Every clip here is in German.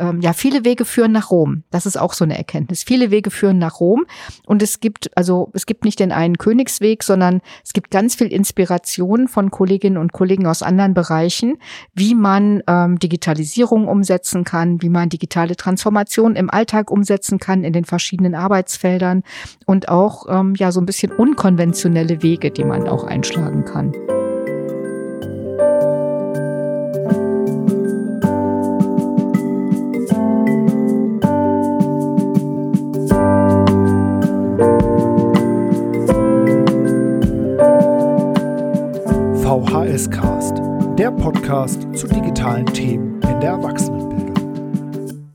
ähm, ja, viele Wege führen nach Rom. Das ist auch so eine Erkenntnis. Viele Wege führen nach Rom. Und es gibt, also es gibt nicht den einen Königsweg, sondern es gibt ganz viel Inspiration von Kolleginnen und Kollegen aus anderen Bereichen, wie man ähm, Digitalisierung umsetzen kann, wie man digitale Transformation im Alltag umsetzen kann in den verschiedenen Arbeitsfeldern und auch ähm, ja so ein bisschen unkonventionelle Wege, die man auch einschlagen kann. VHS Cast, der Podcast zu digitalen Themen in der Erwachsenenbildung.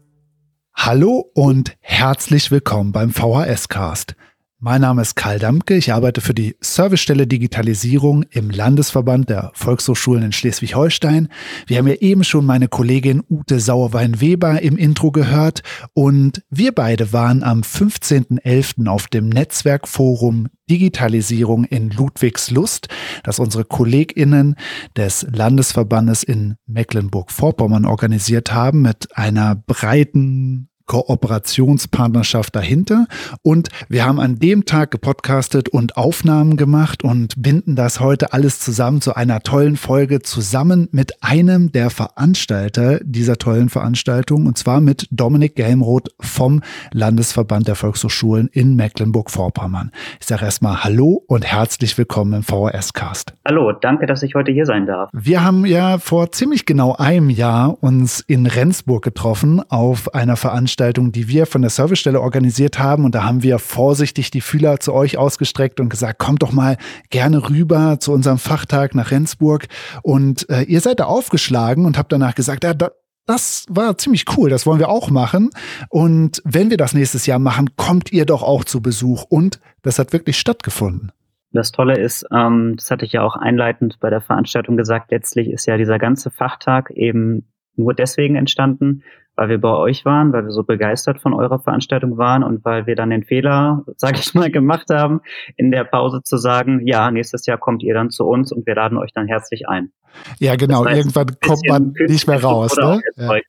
Hallo und herzlich willkommen beim VHS Cast. Mein Name ist Karl Dampke. Ich arbeite für die Servicestelle Digitalisierung im Landesverband der Volkshochschulen in Schleswig-Holstein. Wir haben ja eben schon meine Kollegin Ute Sauerwein-Weber im Intro gehört und wir beide waren am 15.11. auf dem Netzwerkforum Digitalisierung in Ludwigslust, das unsere KollegInnen des Landesverbandes in Mecklenburg-Vorpommern organisiert haben mit einer breiten Kooperationspartnerschaft dahinter. Und wir haben an dem Tag gepodcastet und Aufnahmen gemacht und binden das heute alles zusammen zu einer tollen Folge zusammen mit einem der Veranstalter dieser tollen Veranstaltung und zwar mit Dominik Gelmroth vom Landesverband der Volkshochschulen in Mecklenburg-Vorpommern. Ich sage erstmal Hallo und herzlich willkommen im VHS-Cast. Hallo, danke, dass ich heute hier sein darf. Wir haben ja vor ziemlich genau einem Jahr uns in Rendsburg getroffen auf einer Veranstaltung Veranstaltung, die wir von der Servicestelle organisiert haben. Und da haben wir vorsichtig die Fühler zu euch ausgestreckt und gesagt, kommt doch mal gerne rüber zu unserem Fachtag nach Rendsburg. Und äh, ihr seid da aufgeschlagen und habt danach gesagt, ja, da, das war ziemlich cool, das wollen wir auch machen. Und wenn wir das nächstes Jahr machen, kommt ihr doch auch zu Besuch. Und das hat wirklich stattgefunden. Das Tolle ist, ähm, das hatte ich ja auch einleitend bei der Veranstaltung gesagt, letztlich ist ja dieser ganze Fachtag eben nur deswegen entstanden, weil wir bei euch waren, weil wir so begeistert von eurer Veranstaltung waren und weil wir dann den Fehler, sage ich mal, gemacht haben, in der Pause zu sagen, ja, nächstes Jahr kommt ihr dann zu uns und wir laden euch dann herzlich ein. Ja, genau, das heißt, irgendwann kommt man nicht mehr raus. Ne? Ja.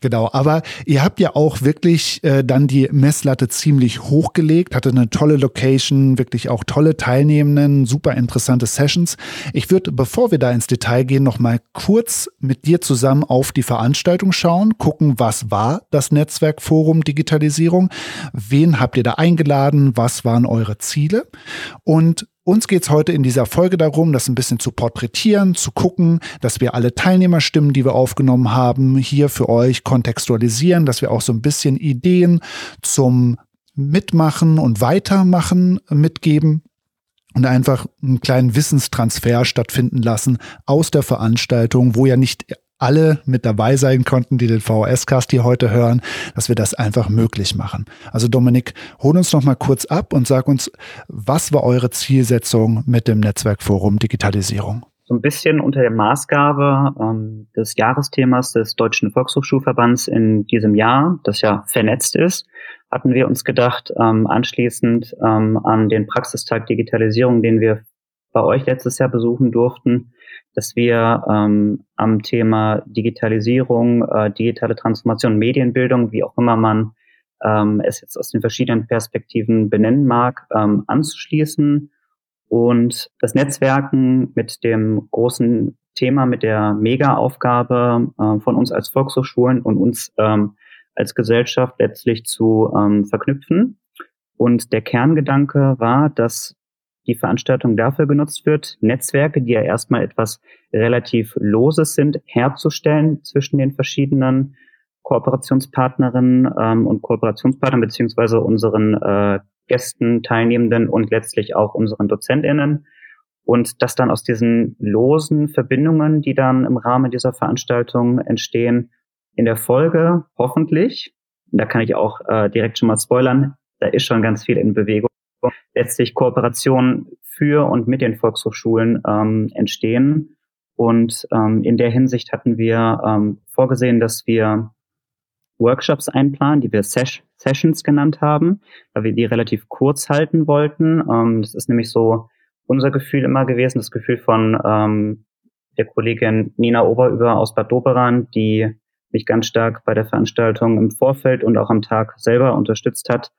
Genau, aber ihr habt ja auch wirklich äh, dann die Messlatte ziemlich hochgelegt, hatte eine tolle Location, wirklich auch tolle Teilnehmenden, super interessante Sessions. Ich würde, bevor wir da ins Detail gehen, noch mal kurz mit dir zusammen auf die Veranstaltung schauen, gucken, was war das Netzwerkforum Digitalisierung, wen habt ihr da eingeladen, was waren eure Ziele? Und uns geht's heute in dieser Folge darum, das ein bisschen zu porträtieren, zu gucken, dass wir alle Teilnehmerstimmen, die wir aufgenommen haben, hier für euch kontextualisieren, dass wir auch so ein bisschen Ideen zum Mitmachen und Weitermachen mitgeben und einfach einen kleinen Wissenstransfer stattfinden lassen aus der Veranstaltung, wo ja nicht alle mit dabei sein konnten, die den VHS-Cast hier heute hören, dass wir das einfach möglich machen. Also Dominik, hol uns noch mal kurz ab und sag uns, was war eure Zielsetzung mit dem Netzwerkforum Digitalisierung? So ein bisschen unter der Maßgabe ähm, des Jahresthemas des Deutschen Volkshochschulverbands in diesem Jahr, das ja vernetzt ist, hatten wir uns gedacht, ähm, anschließend ähm, an den Praxistag Digitalisierung, den wir bei euch letztes Jahr besuchen durften, dass wir ähm, am Thema Digitalisierung, äh, digitale Transformation, Medienbildung, wie auch immer man ähm, es jetzt aus den verschiedenen Perspektiven benennen mag, ähm, anzuschließen und das Netzwerken mit dem großen Thema, mit der Mega-Aufgabe äh, von uns als Volkshochschulen und uns ähm, als Gesellschaft letztlich zu ähm, verknüpfen. Und der Kerngedanke war, dass die Veranstaltung dafür genutzt wird, Netzwerke, die ja erstmal etwas relativ Loses sind, herzustellen zwischen den verschiedenen Kooperationspartnerinnen ähm, und Kooperationspartnern beziehungsweise unseren äh, Gästen, Teilnehmenden und letztlich auch unseren DozentInnen. Und dass dann aus diesen losen Verbindungen, die dann im Rahmen dieser Veranstaltung entstehen, in der Folge hoffentlich, da kann ich auch äh, direkt schon mal spoilern, da ist schon ganz viel in Bewegung, letztlich Kooperationen für und mit den Volkshochschulen ähm, entstehen. Und ähm, in der Hinsicht hatten wir ähm, vorgesehen, dass wir Workshops einplanen, die wir Ses Sessions genannt haben, weil wir die relativ kurz halten wollten. Ähm, das ist nämlich so unser Gefühl immer gewesen, das Gefühl von ähm, der Kollegin Nina Oberüber aus Bad Doberan, die mich ganz stark bei der Veranstaltung im Vorfeld und auch am Tag selber unterstützt hat,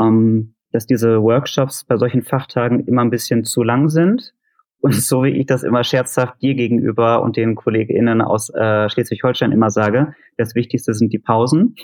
ähm, dass diese Workshops bei solchen Fachtagen immer ein bisschen zu lang sind. Und so wie ich das immer scherzhaft dir gegenüber und den KollegInnen aus äh, Schleswig-Holstein immer sage, das Wichtigste sind die Pausen.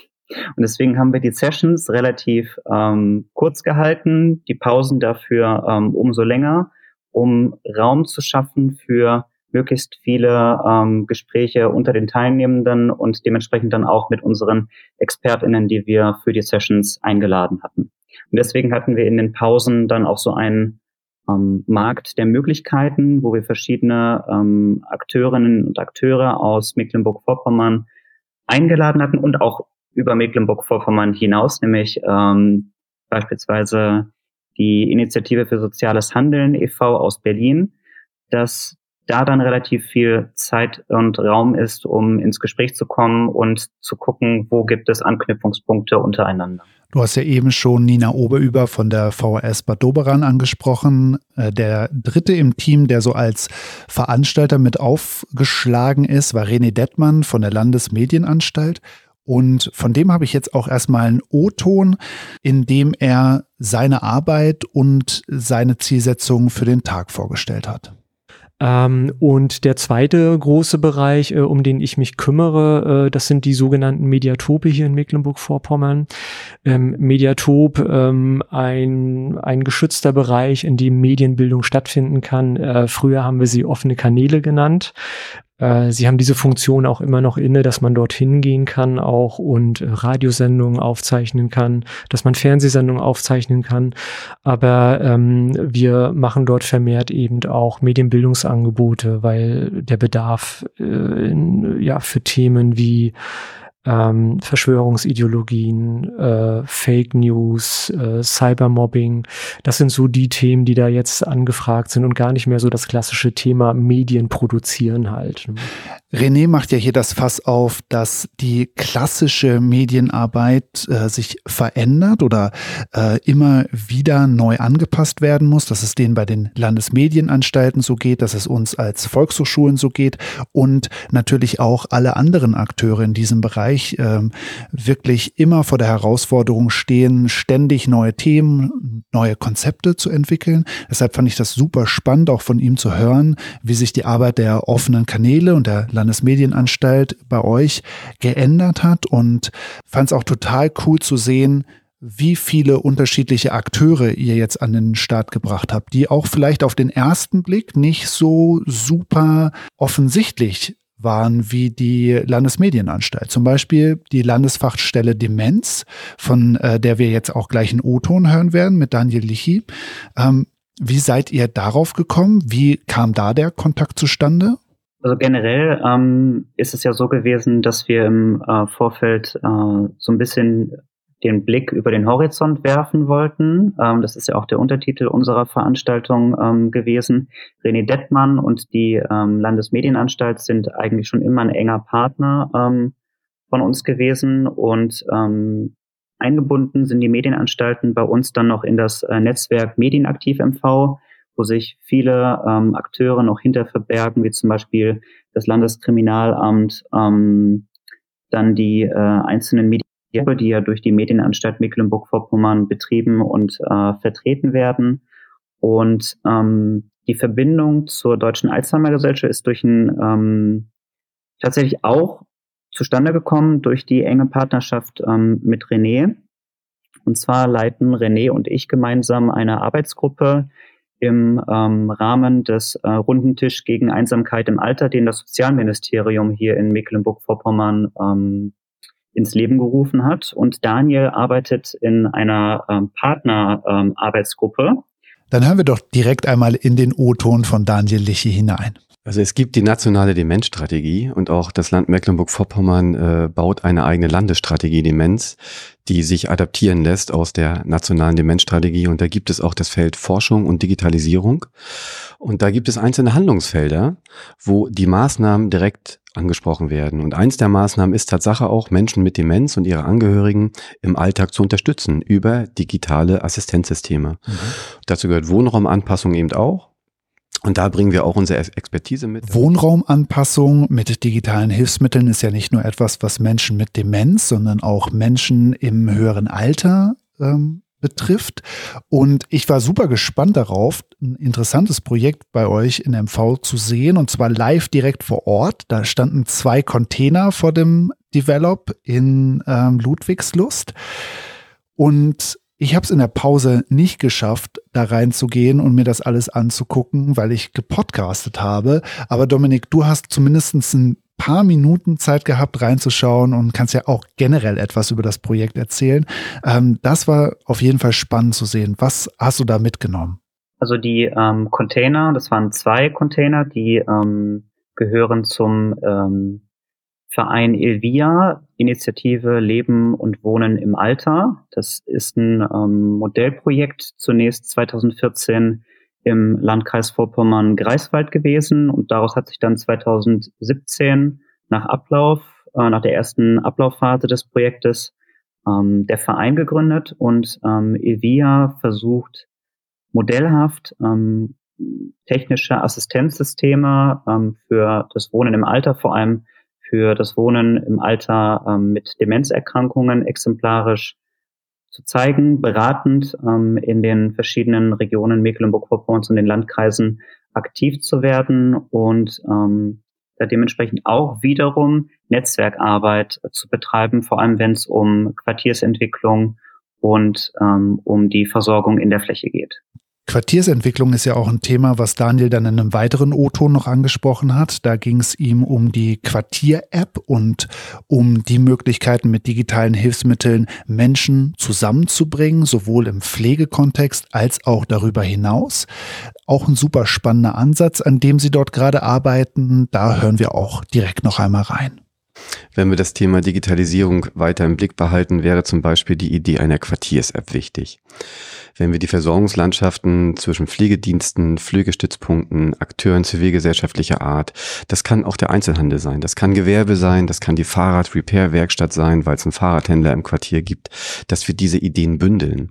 Und deswegen haben wir die Sessions relativ ähm, kurz gehalten, die Pausen dafür ähm, umso länger, um Raum zu schaffen für möglichst viele ähm, Gespräche unter den Teilnehmenden und dementsprechend dann auch mit unseren ExpertInnen, die wir für die Sessions eingeladen hatten. Und deswegen hatten wir in den Pausen dann auch so einen ähm, Markt der Möglichkeiten, wo wir verschiedene ähm, Akteurinnen und Akteure aus Mecklenburg-Vorpommern eingeladen hatten und auch über Mecklenburg-Vorpommern hinaus, nämlich ähm, beispielsweise die Initiative für soziales Handeln e.V. aus Berlin, dass da dann relativ viel Zeit und Raum ist, um ins Gespräch zu kommen und zu gucken, wo gibt es Anknüpfungspunkte untereinander. Du hast ja eben schon Nina Oberüber von der VHS Bad Doberan angesprochen. Äh, der dritte im Team, der so als Veranstalter mit aufgeschlagen ist, war René Dettmann von der Landesmedienanstalt. Und von dem habe ich jetzt auch erstmal einen O-Ton, in dem er seine Arbeit und seine Zielsetzungen für den Tag vorgestellt hat. Ähm, und der zweite große Bereich, äh, um den ich mich kümmere, äh, das sind die sogenannten Mediatope hier in Mecklenburg-Vorpommern. Ähm, Mediatop, ähm, ein, ein geschützter Bereich, in dem Medienbildung stattfinden kann. Äh, früher haben wir sie offene Kanäle genannt. Äh, sie haben diese Funktion auch immer noch inne, dass man dorthin gehen kann auch und äh, Radiosendungen aufzeichnen kann, dass man Fernsehsendungen aufzeichnen kann. Aber ähm, wir machen dort vermehrt eben auch Medienbildungsangebote, weil der Bedarf äh, in, ja für Themen wie ähm, Verschwörungsideologien, äh, Fake News, äh, Cybermobbing. Das sind so die Themen, die da jetzt angefragt sind und gar nicht mehr so das klassische Thema Medien produzieren halt. Ne? René macht ja hier das Fass auf, dass die klassische Medienarbeit äh, sich verändert oder äh, immer wieder neu angepasst werden muss, dass es denen bei den Landesmedienanstalten so geht, dass es uns als Volkshochschulen so geht und natürlich auch alle anderen Akteure in diesem Bereich äh, wirklich immer vor der Herausforderung stehen, ständig neue Themen, neue Konzepte zu entwickeln. Deshalb fand ich das super spannend, auch von ihm zu hören, wie sich die Arbeit der offenen Kanäle und der Landesmedienanstalt bei euch geändert hat und fand es auch total cool zu sehen, wie viele unterschiedliche Akteure ihr jetzt an den Start gebracht habt, die auch vielleicht auf den ersten Blick nicht so super offensichtlich waren wie die Landesmedienanstalt. Zum Beispiel die Landesfachstelle Demenz, von äh, der wir jetzt auch gleich einen O-Ton hören werden mit Daniel Lichi. Ähm, wie seid ihr darauf gekommen? Wie kam da der Kontakt zustande? Also generell ähm, ist es ja so gewesen, dass wir im äh, Vorfeld äh, so ein bisschen den Blick über den Horizont werfen wollten. Ähm, das ist ja auch der Untertitel unserer Veranstaltung ähm, gewesen. René Dettmann und die ähm, Landesmedienanstalt sind eigentlich schon immer ein enger Partner ähm, von uns gewesen und ähm, eingebunden sind die Medienanstalten bei uns dann noch in das äh, Netzwerk Medienaktiv MV wo sich viele ähm, Akteure noch hinter verbergen, wie zum Beispiel das Landeskriminalamt, dann die äh, einzelnen Medien, die ja durch die Medienanstalt Mecklenburg-Vorpommern betrieben und äh, vertreten werden. Und ähm, die Verbindung zur Deutschen Alzheimer-Gesellschaft ist durch ein ähm, tatsächlich auch zustande gekommen durch die enge Partnerschaft ähm, mit René. Und zwar leiten René und ich gemeinsam eine Arbeitsgruppe, im ähm, Rahmen des äh, Rundentisch gegen Einsamkeit im Alter, den das Sozialministerium hier in Mecklenburg-Vorpommern ähm, ins Leben gerufen hat. Und Daniel arbeitet in einer ähm, Partnerarbeitsgruppe. Ähm, Dann hören wir doch direkt einmal in den O-Ton von Daniel Liche hinein. Also es gibt die nationale Demenzstrategie und auch das Land Mecklenburg-Vorpommern äh, baut eine eigene Landesstrategie Demenz, die sich adaptieren lässt aus der nationalen Demenzstrategie. Und da gibt es auch das Feld Forschung und Digitalisierung. Und da gibt es einzelne Handlungsfelder, wo die Maßnahmen direkt angesprochen werden. Und eins der Maßnahmen ist Tatsache auch, Menschen mit Demenz und ihre Angehörigen im Alltag zu unterstützen über digitale Assistenzsysteme. Mhm. Dazu gehört Wohnraumanpassung eben auch Und da bringen wir auch unsere Expertise mit. Wohnraumanpassung mit digitalen Hilfsmitteln ist ja nicht nur etwas, was Menschen mit Demenz, sondern auch Menschen im höheren Alter ähm, betrifft. Und ich war super gespannt darauf, ein interessantes Projekt bei euch in MV zu sehen, und zwar live direkt vor Ort. Da standen zwei Container vor dem Develop in ähm, Ludwigslust. Und ich habe es in der Pause nicht geschafft, da reinzugehen und mir das alles anzugucken, weil ich gepodcastet habe. Aber Dominik, du hast zumindest ein paar Minuten Zeit gehabt, reinzuschauen und kannst ja auch generell etwas über das Projekt erzählen. Ähm, das war auf jeden Fall spannend zu sehen. Was hast du da mitgenommen? Also die ähm, Container, das waren zwei Container, die ähm, gehören zum ähm, Verein Elvia, Initiative Leben und Wohnen im Alter. Das ist ein ähm, Modellprojekt, zunächst 2014 im Landkreis Vorpommern-Greifswald gewesen und daraus hat sich dann 2017 nach Ablauf, äh, nach der ersten Ablaufphase des Projektes ähm, der Verein gegründet und ähm, Elvia versucht modellhaft ähm, technische Assistenzsysteme ähm, für das Wohnen im Alter vor allem für das Wohnen im Alter ähm, mit Demenzerkrankungen exemplarisch zu zeigen, beratend ähm, in den verschiedenen Regionen Mecklenburg-Vorpommerns und den Landkreisen aktiv zu werden und ähm, dementsprechend auch wiederum Netzwerkarbeit zu betreiben, vor allem wenn es um Quartiersentwicklung und ähm, um die Versorgung in der Fläche geht. Quartiersentwicklung ist ja auch ein Thema, was Daniel dann in einem weiteren O-Ton noch angesprochen hat. Da ging es ihm um die Quartier-App und um die Möglichkeiten mit digitalen Hilfsmitteln Menschen zusammenzubringen, sowohl im Pflegekontext als auch darüber hinaus. Auch ein super spannender Ansatz, an dem Sie dort gerade arbeiten. Da hören wir auch direkt noch einmal rein. Wenn wir das Thema Digitalisierung weiter im Blick behalten, wäre zum Beispiel die Idee einer Quartiers-App wichtig. Wenn wir die Versorgungslandschaften zwischen Pflegediensten, Pflegestützpunkten, Akteuren zivilgesellschaftlicher Art, das kann auch der Einzelhandel sein, das kann Gewerbe sein, das kann die Fahrrad-Repair-Werkstatt sein, weil es einen Fahrradhändler im Quartier gibt, dass wir diese Ideen bündeln.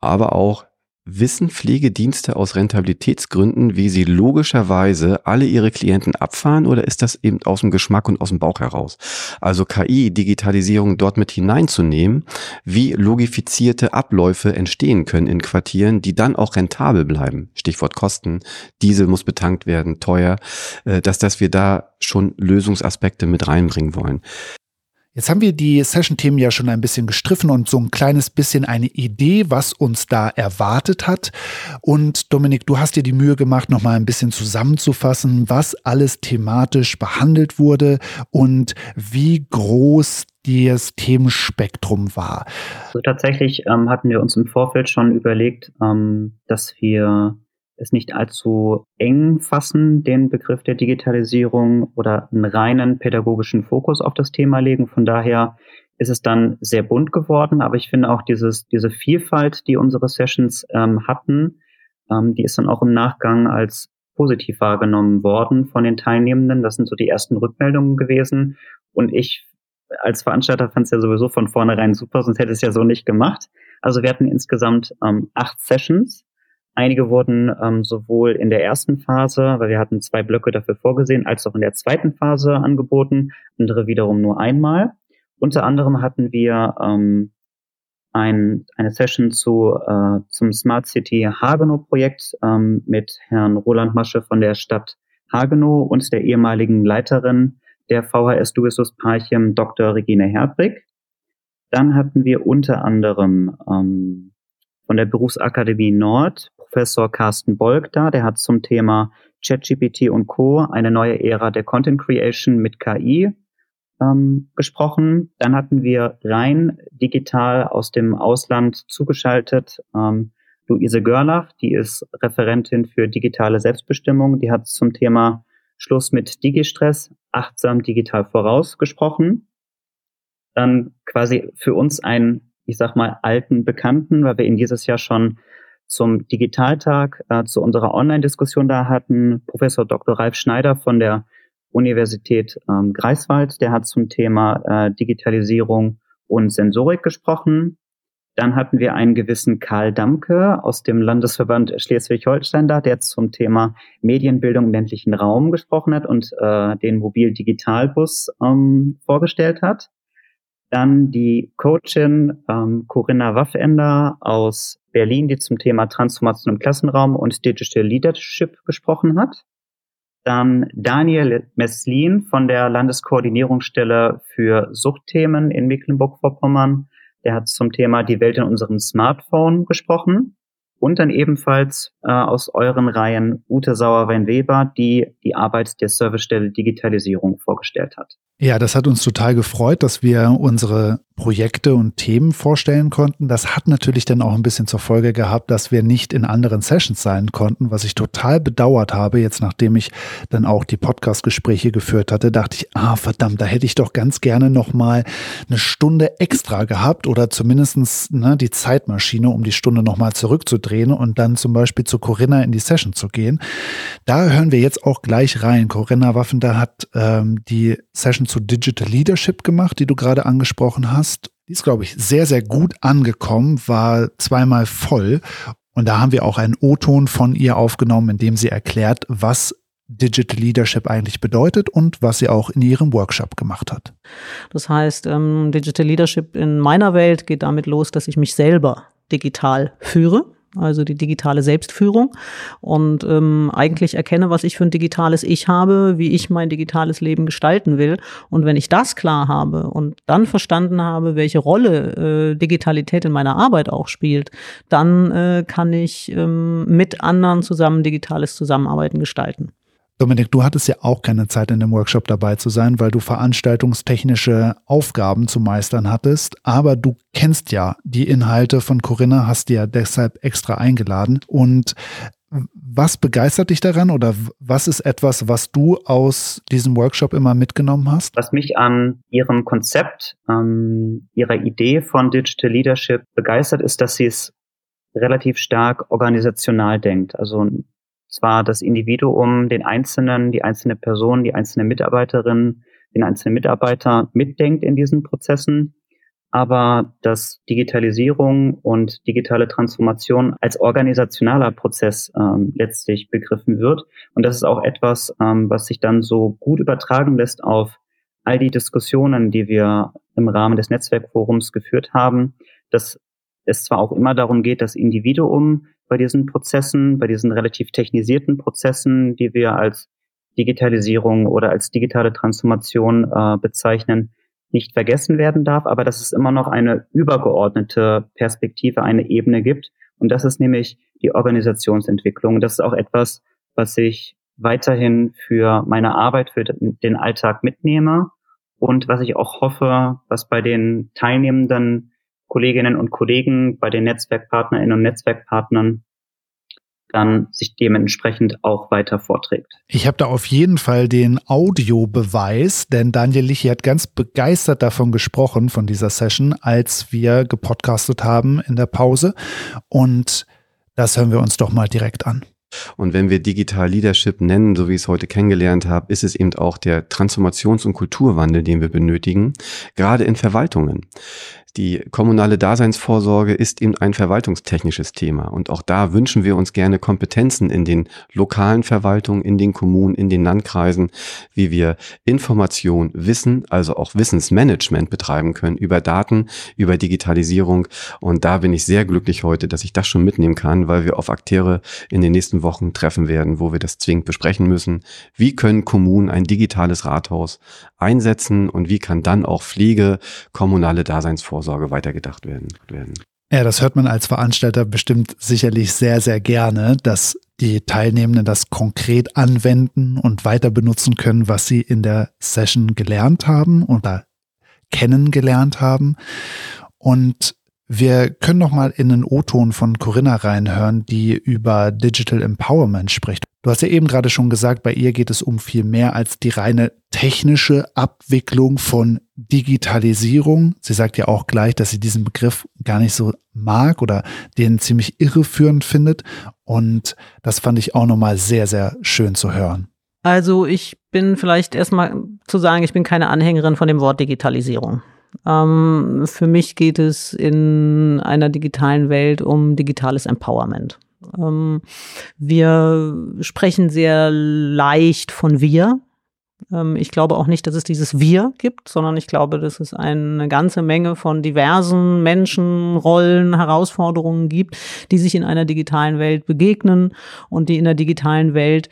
Aber auch Wissen Pflegedienste aus Rentabilitätsgründen, wie sie logischerweise alle ihre Klienten abfahren oder ist das eben aus dem Geschmack und aus dem Bauch heraus? Also KI, Digitalisierung dort mit hineinzunehmen, wie logifizierte Abläufe entstehen können in Quartieren, die dann auch rentabel bleiben. Stichwort Kosten. Diesel muss betankt werden, teuer, äh, dass, dass wir da schon Lösungsaspekte mit reinbringen wollen. Jetzt haben wir die Session-Themen ja schon ein bisschen gestriffen und so ein kleines bisschen eine Idee, was uns da erwartet hat. Und Dominik, du hast dir die Mühe gemacht, nochmal ein bisschen zusammenzufassen, was alles thematisch behandelt wurde und wie groß das Themenspektrum war. Also tatsächlich ähm, hatten wir uns im Vorfeld schon überlegt, ähm, dass wir es nicht allzu eng fassen, den Begriff der Digitalisierung oder einen reinen pädagogischen Fokus auf das Thema legen. Von daher ist es dann sehr bunt geworden, aber ich finde auch dieses, diese Vielfalt, die unsere Sessions ähm, hatten, ähm, die ist dann auch im Nachgang als positiv wahrgenommen worden von den Teilnehmenden. Das sind so die ersten Rückmeldungen gewesen. Und ich als Veranstalter fand es ja sowieso von vornherein super, sonst hätte es ja so nicht gemacht. Also wir hatten insgesamt ähm, acht Sessions Einige wurden ähm, sowohl in der ersten Phase, weil wir hatten zwei Blöcke dafür vorgesehen, als auch in der zweiten Phase angeboten, andere wiederum nur einmal. Unter anderem hatten wir ähm, ein, eine Session zu, äh, zum Smart City Hagenow Projekt ähm, mit Herrn Roland Masche von der Stadt Hagenow und der ehemaligen Leiterin der VHS Duisus Parchim Dr. Regine Herbrig. Dann hatten wir unter anderem ähm, von der Berufsakademie Nord Professor Carsten Bolk da, der hat zum Thema ChatGPT und Co. eine neue Ära der Content Creation mit KI ähm, gesprochen. Dann hatten wir rein digital aus dem Ausland zugeschaltet ähm, Luise Görlach, die ist Referentin für digitale Selbstbestimmung. Die hat zum Thema Schluss mit Digistress achtsam digital vorausgesprochen. Dann quasi für uns einen, ich sag mal, alten Bekannten, weil wir ihn dieses Jahr schon zum Digitaltag, äh, zu unserer Online-Diskussion da hatten Professor Dr. Ralf Schneider von der Universität ähm, Greifswald, der hat zum Thema äh, Digitalisierung und Sensorik gesprochen. Dann hatten wir einen gewissen Karl Damke aus dem Landesverband Schleswig-Holstein da, der zum Thema Medienbildung im ländlichen Raum gesprochen hat und äh, den Mobil-Digitalbus ähm, vorgestellt hat. Dann die Coachin ähm, Corinna Waffender aus Berlin, die zum Thema Transformation im Klassenraum und Digital Leadership gesprochen hat. Dann Daniel Messlin von der Landeskoordinierungsstelle für Suchtthemen in Mecklenburg-Vorpommern der hat zum Thema die Welt in unserem Smartphone gesprochen. Und dann ebenfalls äh, aus euren Reihen Ute Sauerwein-Weber, die die Arbeit der Servicestelle Digitalisierung vorgestellt hat. Ja, das hat uns total gefreut, dass wir unsere Projekte und Themen vorstellen konnten. Das hat natürlich dann auch ein bisschen zur Folge gehabt, dass wir nicht in anderen Sessions sein konnten, was ich total bedauert habe. Jetzt, nachdem ich dann auch die Podcast-Gespräche geführt hatte, dachte ich, ah, verdammt, da hätte ich doch ganz gerne noch mal eine Stunde extra gehabt oder zumindestens ne, die Zeitmaschine, um die Stunde noch mal zurückzudrehen und dann zum Beispiel zu Corinna in die Session zu gehen. Da hören wir jetzt auch gleich rein. Corinna Waffender hat ähm, die Session zu Digital Leadership gemacht, die du gerade angesprochen hast. Die ist, glaube ich, sehr, sehr gut angekommen, war zweimal voll. Und da haben wir auch einen O-Ton von ihr aufgenommen, in dem sie erklärt, was Digital Leadership eigentlich bedeutet und was sie auch in ihrem Workshop gemacht hat. Das heißt, ähm, Digital Leadership in meiner Welt geht damit los, dass ich mich selber digital führe also die digitale Selbstführung und ähm, eigentlich erkenne, was ich für ein digitales Ich habe, wie ich mein digitales Leben gestalten will. Und wenn ich das klar habe und dann verstanden habe, welche Rolle äh, Digitalität in meiner Arbeit auch spielt, dann äh, kann ich ähm, mit anderen zusammen digitales Zusammenarbeiten gestalten. Dominik, du hattest ja auch keine Zeit in dem Workshop dabei zu sein, weil du veranstaltungstechnische Aufgaben zu meistern hattest. Aber du kennst ja die Inhalte von Corinna, hast dir ja deshalb extra eingeladen. Und was begeistert dich daran oder was ist etwas, was du aus diesem Workshop immer mitgenommen hast? Was mich an ihrem Konzept, ähm, ihrer Idee von Digital Leadership begeistert, ist, dass sie es relativ stark organisational denkt. Also zwar das Individuum, den Einzelnen, die einzelne Person, die einzelne Mitarbeiterin, den einzelnen Mitarbeiter mitdenkt in diesen Prozessen, aber dass Digitalisierung und digitale Transformation als organisationaler Prozess ähm, letztlich begriffen wird. Und das ist auch etwas, ähm, was sich dann so gut übertragen lässt auf all die Diskussionen, die wir im Rahmen des Netzwerkforums geführt haben, dass es zwar auch immer darum geht, das Individuum bei diesen Prozessen, bei diesen relativ technisierten Prozessen, die wir als Digitalisierung oder als digitale Transformation äh, bezeichnen, nicht vergessen werden darf, aber dass es immer noch eine übergeordnete Perspektive, eine Ebene gibt. Und das ist nämlich die Organisationsentwicklung. Das ist auch etwas, was ich weiterhin für meine Arbeit, für den Alltag mitnehme und was ich auch hoffe, was bei den Teilnehmenden Kolleginnen und Kollegen, bei den Netzwerkpartnerinnen und Netzwerkpartnern dann sich dementsprechend auch weiter vorträgt. Ich habe da auf jeden Fall den Audiobeweis, denn Daniel Lichy hat ganz begeistert davon gesprochen, von dieser Session, als wir gepodcastet haben in der Pause. Und das hören wir uns doch mal direkt an. Und wenn wir Digital Leadership nennen, so wie ich es heute kennengelernt habe, ist es eben auch der Transformations- und Kulturwandel, den wir benötigen, gerade in Verwaltungen. Die kommunale Daseinsvorsorge ist eben ein verwaltungstechnisches Thema. Und auch da wünschen wir uns gerne Kompetenzen in den lokalen Verwaltungen, in den Kommunen, in den Landkreisen, wie wir Information, Wissen, also auch Wissensmanagement betreiben können über Daten, über Digitalisierung. Und da bin ich sehr glücklich heute, dass ich das schon mitnehmen kann, weil wir auf Akteure in den nächsten Wochen treffen werden, wo wir das zwingend besprechen müssen. Wie können Kommunen ein digitales Rathaus einsetzen und wie kann dann auch Pflege, kommunale Daseinsvorsorge Vorsorge weitergedacht werden. werden. Ja, das hört man als Veranstalter bestimmt sicherlich sehr, sehr gerne, dass die Teilnehmenden das konkret anwenden und weiter benutzen können, was sie in der Session gelernt haben oder kennengelernt haben. Und wir können noch mal in den O-Ton von Corinna reinhören, die über Digital Empowerment spricht. Du hast ja eben gerade schon gesagt, bei ihr geht es um viel mehr als die reine technische Abwicklung von Digitalisierung. Sie sagt ja auch gleich, dass sie diesen Begriff gar nicht so mag oder den ziemlich irreführend findet. Und das fand ich auch nochmal sehr, sehr schön zu hören. Also ich bin vielleicht erstmal zu sagen, ich bin keine Anhängerin von dem Wort Digitalisierung. Ähm, für mich geht es in einer digitalen Welt um digitales Empowerment. Ähm, wir sprechen sehr leicht von wir. Ähm, ich glaube auch nicht, dass es dieses Wir gibt, sondern ich glaube, dass es eine ganze Menge von diversen Menschen, Rollen, Herausforderungen gibt, die sich in einer digitalen Welt begegnen und die in der digitalen Welt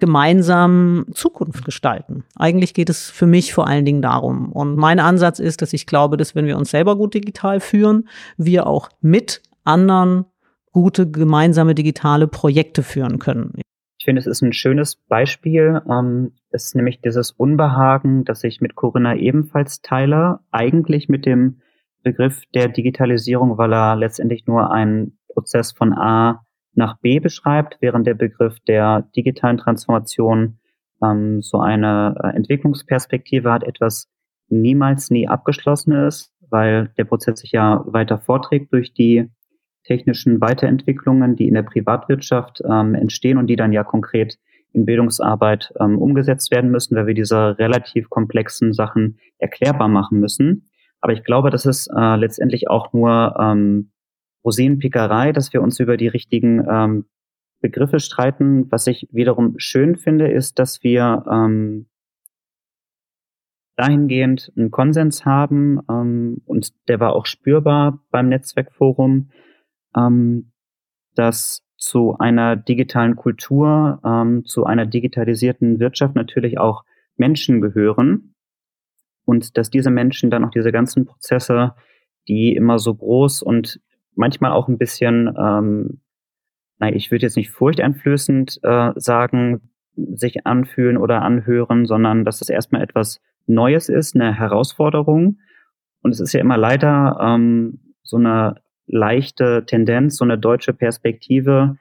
gemeinsam Zukunft gestalten. Eigentlich geht es für mich vor allen Dingen darum. Und mein Ansatz ist, dass ich glaube, dass wenn wir uns selber gut digital führen, wir auch mit anderen gute gemeinsame digitale Projekte führen können. Ich finde, es ist ein schönes Beispiel. Ähm, es ist nämlich dieses Unbehagen, das ich mit Corinna ebenfalls teile, eigentlich mit dem Begriff der Digitalisierung, weil er letztendlich nur einen Prozess von A nach B beschreibt, während der Begriff der digitalen Transformation ähm, so eine äh, Entwicklungsperspektive hat, etwas niemals nie abgeschlossen ist, weil der Prozess sich ja weiter vorträgt durch die technischen Weiterentwicklungen, die in der Privatwirtschaft ähm, entstehen und die dann ja konkret in Bildungsarbeit ähm, umgesetzt werden müssen, weil wir diese relativ komplexen Sachen erklärbar machen müssen. Aber ich glaube, das ist äh, letztendlich auch nur ähm, Rosinenpickerei, dass wir uns über die richtigen ähm, Begriffe streiten. Was ich wiederum schön finde, ist, dass wir ähm, dahingehend einen Konsens haben ähm, und der war auch spürbar beim Netzwerkforum, ähm, dass zu einer digitalen Kultur, ähm, zu einer digitalisierten Wirtschaft natürlich auch Menschen gehören und dass diese Menschen dann auch diese ganzen Prozesse, die immer so groß und manchmal auch ein bisschen, ähm, nein, ich würde jetzt nicht furchteinflößend äh, sagen, sich anfühlen oder anhören, sondern dass es erstmal etwas Neues ist, eine Herausforderung. Und es ist ja immer leider ähm, so eine leichte Tendenz, so eine deutsche Perspektive,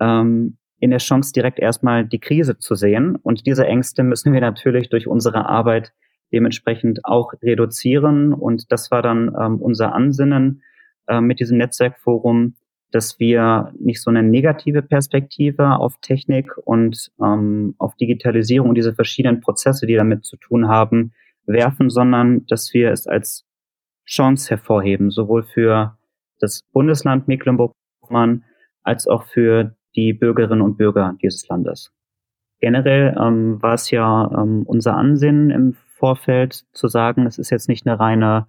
ähm, in der Chance direkt erstmal die Krise zu sehen. Und diese Ängste müssen wir natürlich durch unsere Arbeit dementsprechend auch reduzieren. Und das war dann ähm, unser Ansinnen, äh, mit diesem Netzwerkforum, dass wir nicht so eine negative Perspektive auf Technik und ähm, auf Digitalisierung und diese verschiedenen Prozesse, die damit zu tun haben, werfen, sondern dass wir es als Chance hervorheben, sowohl für das Bundesland Mecklenburg-Vorpommern als auch für die Bürgerinnen und Bürger dieses Landes. Generell ähm, war es ja ähm, unser Ansinnen im Vorfeld zu sagen, es ist jetzt nicht eine reine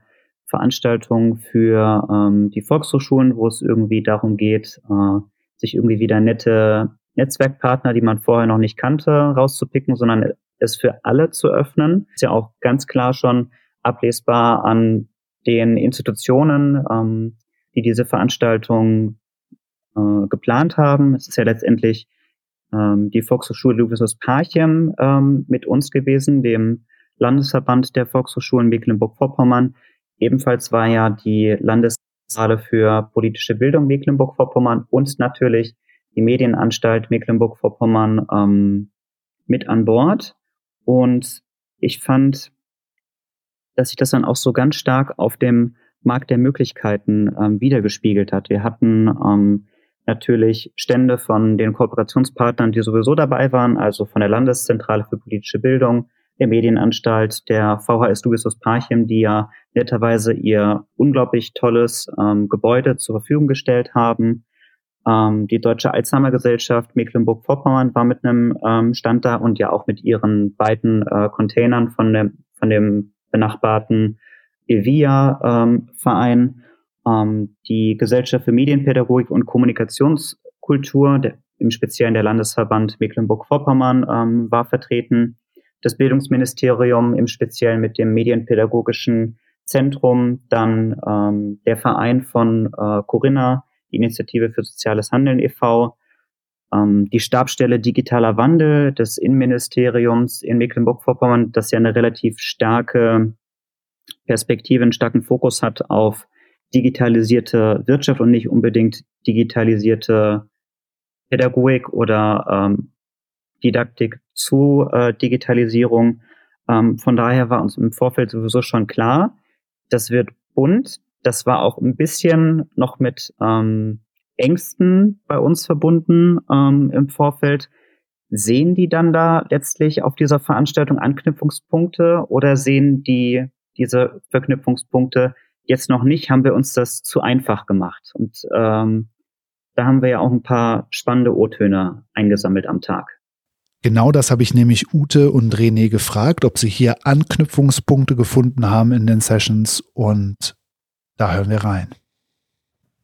Veranstaltung für ähm, die Volkshochschulen, wo es irgendwie darum geht, äh, sich irgendwie wieder nette Netzwerkpartner, die man vorher noch nicht kannte, rauszupicken, sondern es für alle zu öffnen. Ist ja auch ganz klar schon ablesbar an den Institutionen, ähm, die diese Veranstaltung äh, geplant haben. Es ist ja letztendlich ähm, die Volkshochschule Luvius Parchim ähm, mit uns gewesen, dem Landesverband der Volkshochschulen Mecklenburg-Vorpommern, Ebenfalls war ja die Landeszentrale für politische Bildung Mecklenburg-Vorpommern und natürlich die Medienanstalt Mecklenburg-Vorpommern ähm, mit an Bord. Und ich fand, dass sich das dann auch so ganz stark auf dem Markt der Möglichkeiten ähm, wiedergespiegelt hat. Wir hatten ähm, natürlich Stände von den Kooperationspartnern, die sowieso dabei waren, also von der Landeszentrale für politische Bildung, der Medienanstalt, der VHS Dubisus Parchim, die ja netterweise ihr unglaublich tolles ähm, Gebäude zur Verfügung gestellt haben. Ähm, die Deutsche Alzheimer Gesellschaft Mecklenburg-Vorpommern war mit einem ähm, Stand da und ja auch mit ihren beiden äh, Containern von dem, von dem benachbarten EVIA-Verein. Ähm, die Gesellschaft für Medienpädagogik und Kommunikationskultur, der, im Speziellen der Landesverband Mecklenburg-Vorpommern, ähm, war vertreten das Bildungsministerium im Speziellen mit dem Medienpädagogischen Zentrum, dann ähm, der Verein von äh, Corinna, die Initiative für soziales Handeln e.V., ähm, die Stabstelle Digitaler Wandel des Innenministeriums in Mecklenburg-Vorpommern, das ja eine relativ starke Perspektive, einen starken Fokus hat auf digitalisierte Wirtschaft und nicht unbedingt digitalisierte Pädagogik oder ähm, Didaktik zu äh, Digitalisierung. Ähm, von daher war uns im Vorfeld sowieso schon klar, das wird bunt. Das war auch ein bisschen noch mit ähm, Ängsten bei uns verbunden ähm, im Vorfeld. Sehen die dann da letztlich auf dieser Veranstaltung Anknüpfungspunkte oder sehen die diese Verknüpfungspunkte jetzt noch nicht, haben wir uns das zu einfach gemacht. Und ähm, da haben wir ja auch ein paar spannende O-Töne eingesammelt am Tag. Genau das habe ich nämlich Ute und René gefragt, ob sie hier Anknüpfungspunkte gefunden haben in den Sessions und da hören wir rein.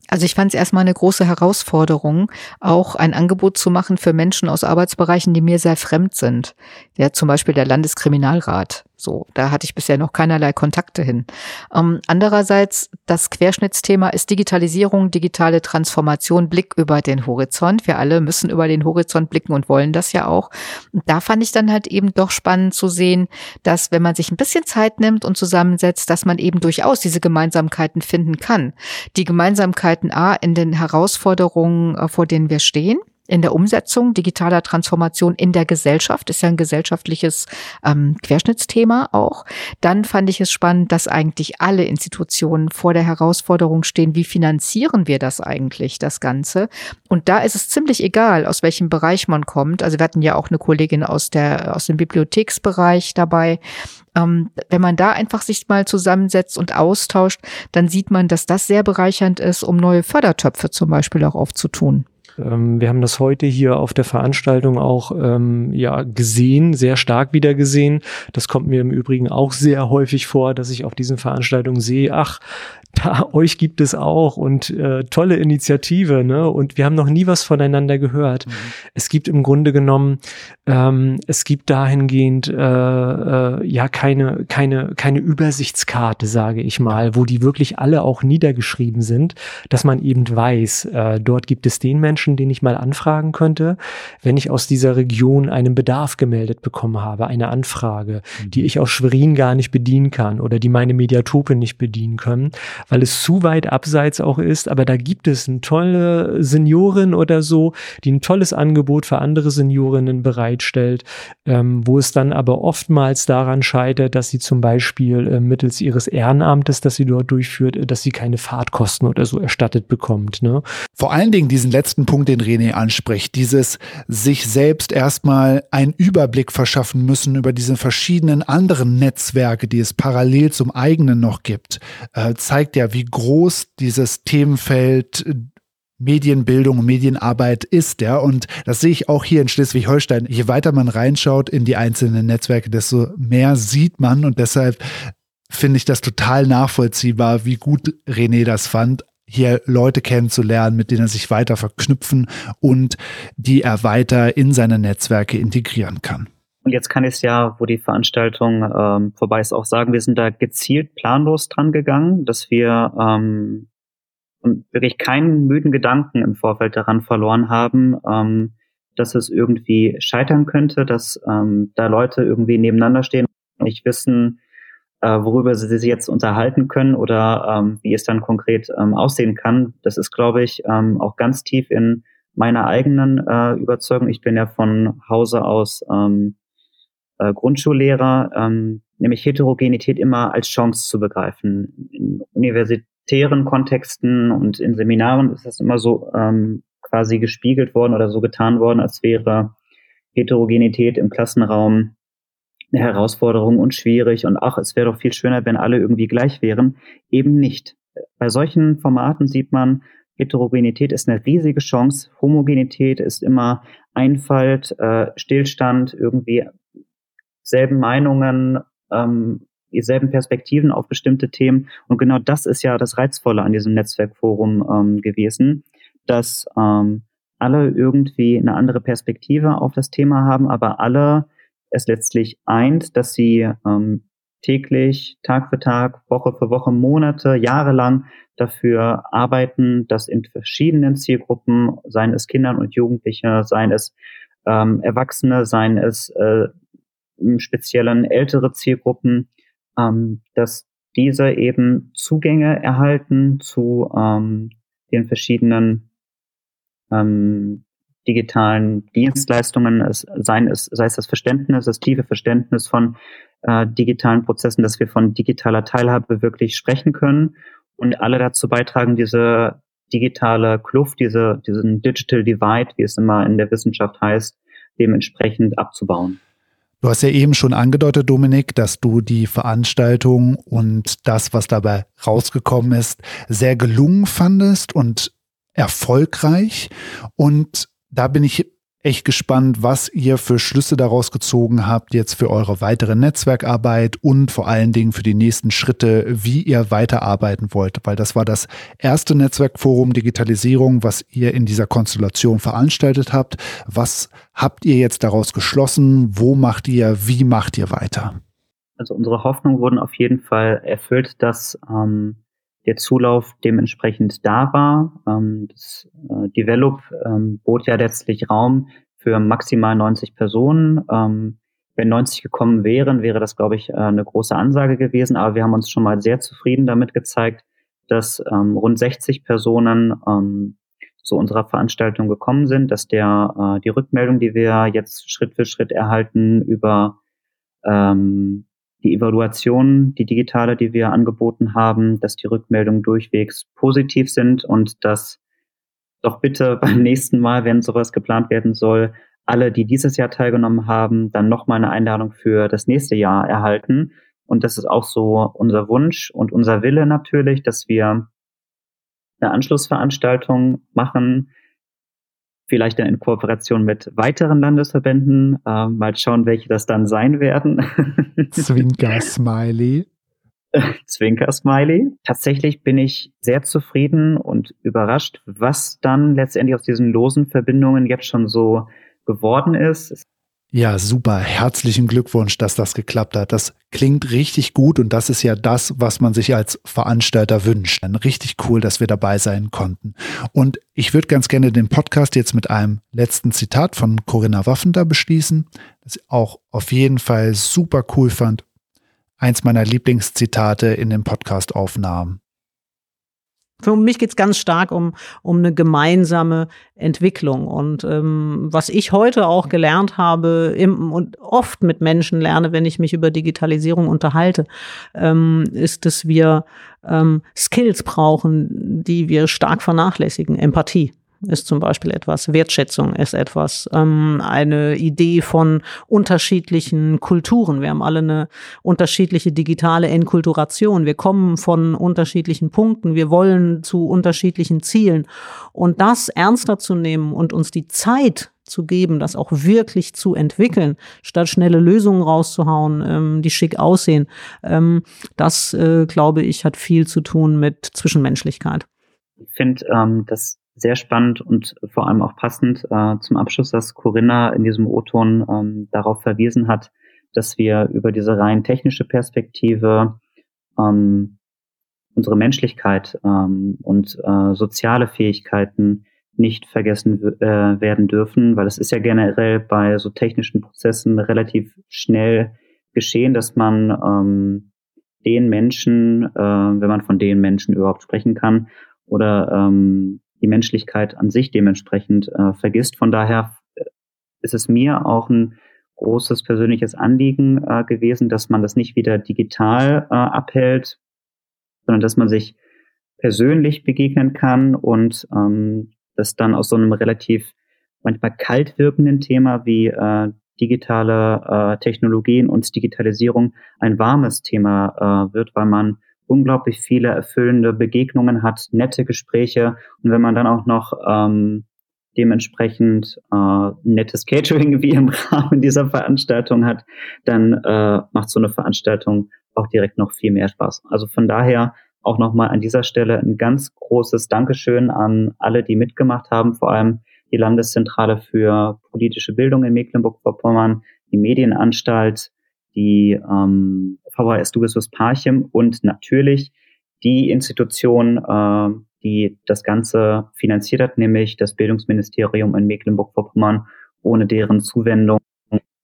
Also ich fand es erstmal eine große Herausforderung, auch ein Angebot zu machen für Menschen aus Arbeitsbereichen, die mir sehr fremd sind. Ja, zum Beispiel der Landeskriminalrat. So, da hatte ich bisher noch keinerlei Kontakte hin. Ähm, andererseits, das Querschnittsthema ist Digitalisierung, digitale Transformation, Blick über den Horizont. Wir alle müssen über den Horizont blicken und wollen das ja auch. Und da fand ich dann halt eben doch spannend zu sehen, dass wenn man sich ein bisschen Zeit nimmt und zusammensetzt, dass man eben durchaus diese Gemeinsamkeiten finden kann. Die Gemeinsamkeiten A in den Herausforderungen, äh, vor denen wir stehen in der Umsetzung digitaler Transformation in der Gesellschaft, ist ja ein gesellschaftliches ähm, Querschnittsthema auch. Dann fand ich es spannend, dass eigentlich alle Institutionen vor der Herausforderung stehen, wie finanzieren wir das eigentlich, das Ganze. Und da ist es ziemlich egal, aus welchem Bereich man kommt. Also wir hatten ja auch eine Kollegin aus, der, aus dem Bibliotheksbereich dabei. Ähm, wenn man da einfach sich mal zusammensetzt und austauscht, dann sieht man, dass das sehr bereichernd ist, um neue Fördertöpfe zum Beispiel auch aufzutun. Ähm, wir haben das heute hier auf der Veranstaltung auch ähm, ja gesehen, sehr stark wieder gesehen. Das kommt mir im Übrigen auch sehr häufig vor, dass ich auf diesen Veranstaltungen sehe, ach, da euch gibt es auch und äh, tolle Initiative, ne? Und wir haben noch nie was voneinander gehört. Mhm. Es gibt im Grunde genommen, ähm, es gibt dahingehend äh, äh, ja keine keine keine Übersichtskarte, sage ich mal, wo die wirklich alle auch niedergeschrieben sind, dass man eben weiß, äh, dort gibt es den Menschen, den ich mal anfragen könnte, wenn ich aus dieser Region einen Bedarf gemeldet bekommen habe, eine Anfrage, mhm. die ich aus Schwerin gar nicht bedienen kann oder die meine Mediatope nicht bedienen können weil es zu weit abseits auch ist. Aber da gibt es eine tolle Seniorin oder so, die ein tolles Angebot für andere Seniorinnen bereitstellt, ähm, wo es dann aber oftmals daran scheitert, dass sie zum Beispiel äh, mittels ihres Ehrenamtes, das sie dort durchführt, äh, dass sie keine Fahrtkosten oder so erstattet bekommt. Ne? Vor allen Dingen diesen letzten Punkt, den René anspricht, dieses sich selbst erstmal einen Überblick verschaffen müssen über diese verschiedenen anderen Netzwerke, die es parallel zum eigenen noch gibt, äh, zeigt ja, wie groß dieses Themenfeld Medienbildung und Medienarbeit ist, ja. Und das sehe ich auch hier in Schleswig-Holstein. Je weiter man reinschaut in die einzelnen Netzwerke, desto mehr sieht man und deshalb finde ich das total nachvollziehbar, wie gut René das fand, hier Leute kennenzulernen, mit denen er sich weiter verknüpfen und die er weiter in seine Netzwerke integrieren kann. Und jetzt kann ich es ja, wo die Veranstaltung ähm, vorbei ist, auch sagen, wir sind da gezielt planlos dran gegangen, dass wir ähm, wirklich keinen müden Gedanken im Vorfeld daran verloren haben, ähm, dass es irgendwie scheitern könnte, dass ähm, da Leute irgendwie nebeneinander stehen und nicht wissen, worüber sie sich jetzt unterhalten können oder ähm, wie es dann konkret ähm, aussehen kann. Das ist, glaube ich, ähm, auch ganz tief in meiner eigenen äh, Überzeugung. Ich bin ja von Hause aus ähm, äh, Grundschullehrer, ähm, nämlich Heterogenität immer als Chance zu begreifen. In universitären Kontexten und in Seminaren ist das immer so ähm, quasi gespiegelt worden oder so getan worden, als wäre Heterogenität im Klassenraum eine Herausforderung und schwierig und ach, es wäre doch viel schöner, wenn alle irgendwie gleich wären. Eben nicht. Bei solchen Formaten sieht man, Heterogenität ist eine riesige Chance. Homogenität ist immer Einfalt, äh, Stillstand, irgendwie selben Meinungen, ähm, dieselben Perspektiven auf bestimmte Themen. Und genau das ist ja das Reizvolle an diesem Netzwerkforum ähm, gewesen, dass ähm, alle irgendwie eine andere Perspektive auf das Thema haben, aber alle es letztlich eint, dass sie ähm, täglich, Tag für Tag, Woche für Woche, Monate, Jahre lang dafür arbeiten, dass in verschiedenen Zielgruppen, seien es Kindern und Jugendliche, seien es ähm, Erwachsene, seien es äh, Speziellen ältere Zielgruppen, ähm, dass diese eben Zugänge erhalten zu ähm, den verschiedenen ähm, digitalen Dienstleistungen, es, seien es, sei es das Verständnis, das tiefe Verständnis von äh, digitalen Prozessen, dass wir von digitaler Teilhabe wirklich sprechen können und alle dazu beitragen, diese digitale Kluft, diese, diesen Digital Divide, wie es immer in der Wissenschaft heißt, dementsprechend abzubauen. Du hast ja eben schon angedeutet, Dominik, dass du die Veranstaltung und das, was dabei rausgekommen ist, sehr gelungen fandest und erfolgreich. Und da bin ich echt gespannt, was ihr für Schlüsse daraus gezogen habt jetzt für eure weitere Netzwerkarbeit und vor allen Dingen für die nächsten Schritte, wie ihr weiterarbeiten wollt, weil das war das erste Netzwerkforum Digitalisierung, was ihr in dieser Konstellation veranstaltet habt. Was habt ihr jetzt daraus geschlossen? Wo macht ihr, wie macht ihr weiter? Also unsere Hoffnungen wurden auf jeden Fall erfüllt, dass ähm, der Zulauf dementsprechend da war. Ähm, das äh, Develop ähm, bot ja letztlich Raum für maximal 90 Personen. Ähm, wenn 90 gekommen wären, wäre das, glaube ich, äh, eine große Ansage gewesen. Aber wir haben uns schon mal sehr zufrieden damit gezeigt, dass ähm, rund 60 Personen ähm, zu unserer Veranstaltung gekommen sind, dass der äh, die Rückmeldung, die wir jetzt Schritt für Schritt erhalten über ähm, die Evaluation, die digitale, die wir angeboten haben, dass die Rückmeldungen durchwegs positiv sind und dass doch bitte beim nächsten Mal, wenn sowas geplant werden soll, alle, die dieses Jahr teilgenommen haben, dann nochmal eine Einladung für das nächste Jahr erhalten. Und das ist auch so unser Wunsch und unser Wille natürlich, dass wir eine Anschlussveranstaltung machen, vielleicht dann in Kooperation mit weiteren Landesverbänden. Äh, mal schauen, welche das dann sein werden. Zwinker Smiley. Zwinker Smiley. Tatsächlich bin ich sehr zufrieden und überrascht, was dann letztendlich aus diesen losen Verbindungen jetzt schon so geworden ist. Ja, super. Herzlichen Glückwunsch, dass das geklappt hat. Das klingt richtig gut und das ist ja das, was man sich als Veranstalter wünscht. Richtig cool, dass wir dabei sein konnten. Und ich würde ganz gerne den Podcast jetzt mit einem letzten Zitat von Corinna Waffender beschließen, das ich auch auf jeden Fall super cool fand. Eins meiner Lieblingszitate in den Podcast-Aufnahmen. Für mich geht es ganz stark um, um eine gemeinsame Entwicklung. Und ähm, was ich heute auch gelernt habe im, und oft mit Menschen lerne, wenn ich mich über Digitalisierung unterhalte, ähm, ist, dass wir ähm, Skills brauchen, die wir stark vernachlässigen. Empathie ist zum Beispiel etwas, Wertschätzung ist etwas, ähm, eine Idee von unterschiedlichen Kulturen. Wir haben alle eine unterschiedliche digitale Enkulturation. Wir kommen von unterschiedlichen Punkten. Wir wollen zu unterschiedlichen Zielen. Und das ernster zu nehmen und uns die Zeit zu geben, das auch wirklich zu entwickeln, statt schnelle Lösungen rauszuhauen, ähm, die schick aussehen, ähm, das, äh, glaube ich, hat viel zu tun mit Zwischenmenschlichkeit. Ich finde, ähm, dass sehr spannend und vor allem auch passend äh, zum Abschluss, dass Corinna in diesem O-Ton ähm, darauf verwiesen hat, dass wir über diese rein technische Perspektive ähm, unsere Menschlichkeit ähm, und äh, soziale Fähigkeiten nicht vergessen äh, werden dürfen, weil es ist ja generell bei so technischen Prozessen relativ schnell geschehen, dass man ähm, den Menschen, äh, wenn man von den Menschen überhaupt sprechen kann, oder ähm, die Menschlichkeit an sich dementsprechend äh, vergisst. Von daher äh, ist es mir auch ein großes persönliches Anliegen äh, gewesen, dass man das nicht wieder digital äh, abhält, sondern dass man sich persönlich begegnen kann und ähm, das dann aus so einem relativ manchmal kalt wirkenden Thema wie äh, digitale äh, Technologien und Digitalisierung ein warmes Thema äh, wird, weil man unglaublich viele erfüllende Begegnungen hat, nette Gespräche und wenn man dann auch noch ähm, dementsprechend äh, nettes Catering wie im Rahmen dieser Veranstaltung hat, dann äh, macht so eine Veranstaltung auch direkt noch viel mehr Spaß. Also von daher auch nochmal an dieser Stelle ein ganz großes Dankeschön an alle, die mitgemacht haben, vor allem die Landeszentrale für politische Bildung in Mecklenburg-Vorpommern, die Medienanstalt, die ähm, VHS Dubisus Parchim und natürlich die Institution, äh, die das Ganze finanziert hat, nämlich das Bildungsministerium in Mecklenburg-Vorpommern, ohne deren Zuwendung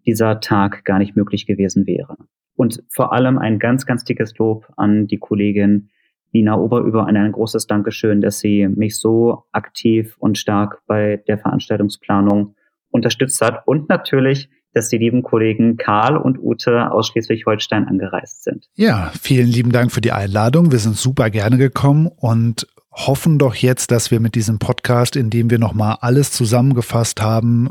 dieser Tag gar nicht möglich gewesen wäre. Und vor allem ein ganz, ganz dickes Lob an die Kollegin Nina Oberüber und ein großes Dankeschön, dass sie mich so aktiv und stark bei der Veranstaltungsplanung unterstützt hat und natürlich dass die lieben Kollegen Karl und Ute aus Schleswig-Holstein angereist sind. Ja, vielen lieben Dank für die Einladung. Wir sind super gerne gekommen und hoffen doch jetzt, dass wir mit diesem Podcast, in dem wir nochmal alles zusammengefasst haben,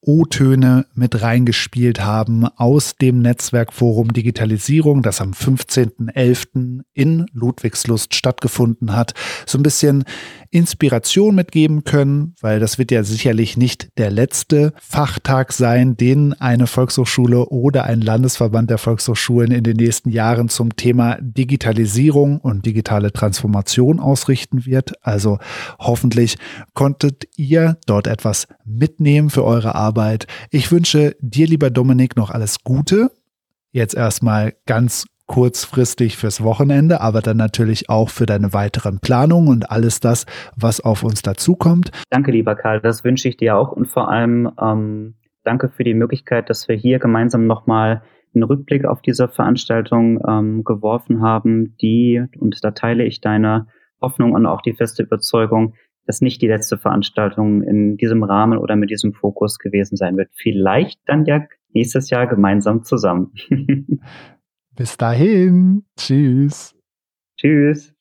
O-Töne mit reingespielt haben aus dem Netzwerkforum Digitalisierung, das am 15.11. in Ludwigslust stattgefunden hat. So ein bisschen Inspiration mitgeben können, weil das wird ja sicherlich nicht der letzte Fachtag sein, den eine Volkshochschule oder ein Landesverband der Volkshochschulen in den nächsten Jahren zum Thema Digitalisierung und digitale Transformation ausrichten wird. Also hoffentlich konntet ihr dort etwas mitnehmen für eure Arbeit. Ich wünsche dir, lieber Dominik, noch alles Gute. Jetzt erstmal ganz kurzfristig fürs Wochenende, aber dann natürlich auch für deine weiteren Planungen und alles das, was auf uns dazukommt. Danke, lieber Karl, das wünsche ich dir auch und vor allem ähm, danke für die Möglichkeit, dass wir hier gemeinsam nochmal einen Rückblick auf diese Veranstaltung ähm, geworfen haben, die, und da teile ich deine Hoffnung und auch die feste Überzeugung, dass nicht die letzte Veranstaltung in diesem Rahmen oder mit diesem Fokus gewesen sein wird. Vielleicht dann ja nächstes Jahr gemeinsam zusammen. Bis dahin. Tschüss. Tschüss.